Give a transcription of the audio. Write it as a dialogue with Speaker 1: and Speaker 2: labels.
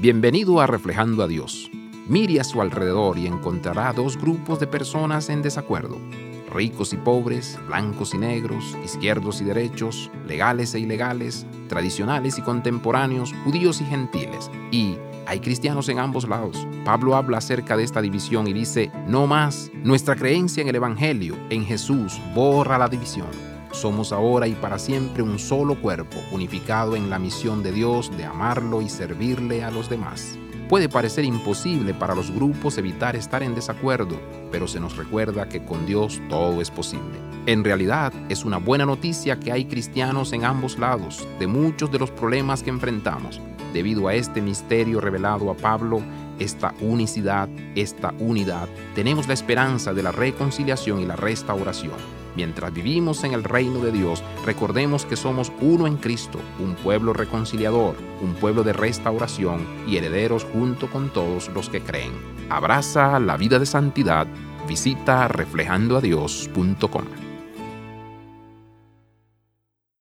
Speaker 1: Bienvenido a Reflejando a Dios. Mire a su alrededor y encontrará dos grupos de personas en desacuerdo. Ricos y pobres, blancos y negros, izquierdos y derechos, legales e ilegales, tradicionales y contemporáneos, judíos y gentiles. Y hay cristianos en ambos lados. Pablo habla acerca de esta división y dice, no más, nuestra creencia en el Evangelio, en Jesús, borra la división. Somos ahora y para siempre un solo cuerpo, unificado en la misión de Dios de amarlo y servirle a los demás. Puede parecer imposible para los grupos evitar estar en desacuerdo, pero se nos recuerda que con Dios todo es posible. En realidad, es una buena noticia que hay cristianos en ambos lados de muchos de los problemas que enfrentamos. Debido a este misterio revelado a Pablo, esta unicidad, esta unidad, tenemos la esperanza de la reconciliación y la restauración. Mientras vivimos en el reino de Dios, recordemos que somos uno en Cristo, un pueblo reconciliador, un pueblo de restauración y herederos junto con todos los que creen. Abraza la vida de santidad. Visita reflejandoadios.com.